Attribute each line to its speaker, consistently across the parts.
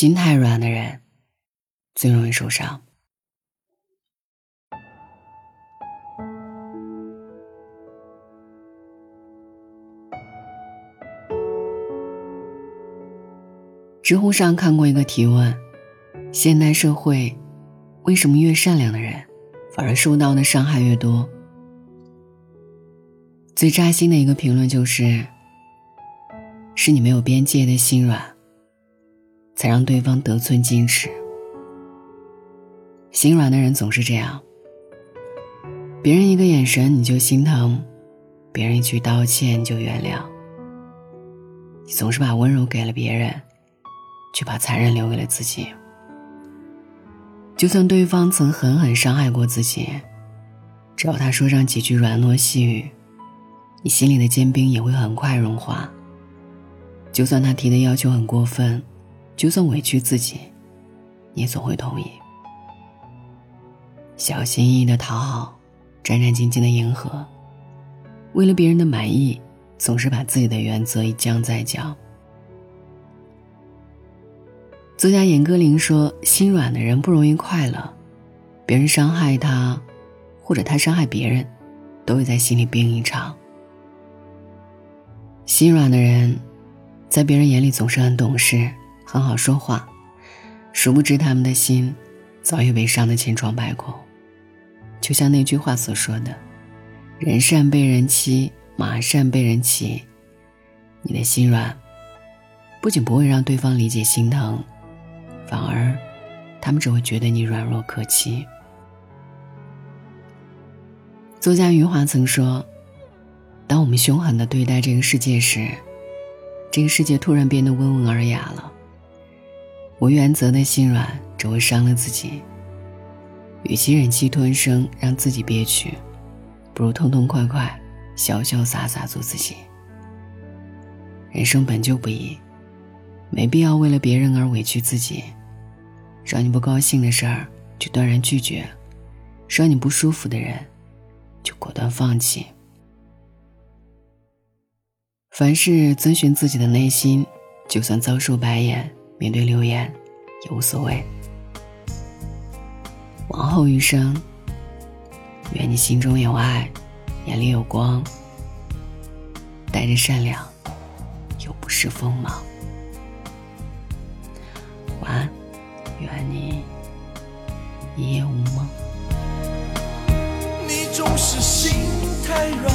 Speaker 1: 心太软的人最容易受伤。知乎上看过一个提问：现代社会为什么越善良的人反而受到的伤害越多？最扎心的一个评论就是：“是你没有边界的心软，才让对方得寸进尺。心软的人总是这样，别人一个眼神你就心疼，别人一句道歉就原谅，你总是把温柔给了别人。”却把残忍留给了自己。就算对方曾狠狠伤害过自己，只要他说上几句软糯细语，你心里的坚冰也会很快融化。就算他提的要求很过分，就算委屈自己，你总会同意。小心翼翼的讨好，战战兢兢的迎合，为了别人的满意，总是把自己的原则一降再降。作家严歌苓说：“心软的人不容易快乐，别人伤害他，或者他伤害别人，都会在心里病一场。心软的人，在别人眼里总是很懂事、很好说话，殊不知他们的心早已被伤得千疮百孔。就像那句话所说的：‘人善被人欺，马善被人骑。’你的心软，不仅不会让对方理解心疼。”反而，他们只会觉得你软弱可欺。作家余华曾说：“当我们凶狠的对待这个世界时，这个世界突然变得温文尔雅了。无原则的心软只会伤了自己。与其忍气吞声让自己憋屈，不如痛痛快快、潇潇洒洒做自己。人生本就不易，没必要为了别人而委屈自己。”让你不高兴的事儿，就断然拒绝；让你不舒服的人，就果断放弃。凡事遵循自己的内心，就算遭受白眼，面对流言也无所谓。往后余生，愿你心中有爱，眼里有光，带着善良，又不失锋芒。晚安。愿你一夜无梦。
Speaker 2: 你总是心太软，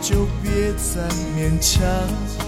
Speaker 2: 就别再勉强。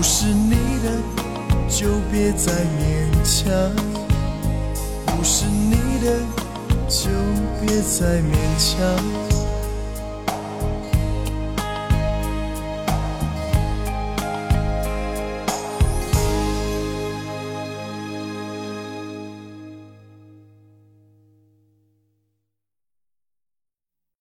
Speaker 2: 不是你的就别再勉强，不是你的就别再勉强。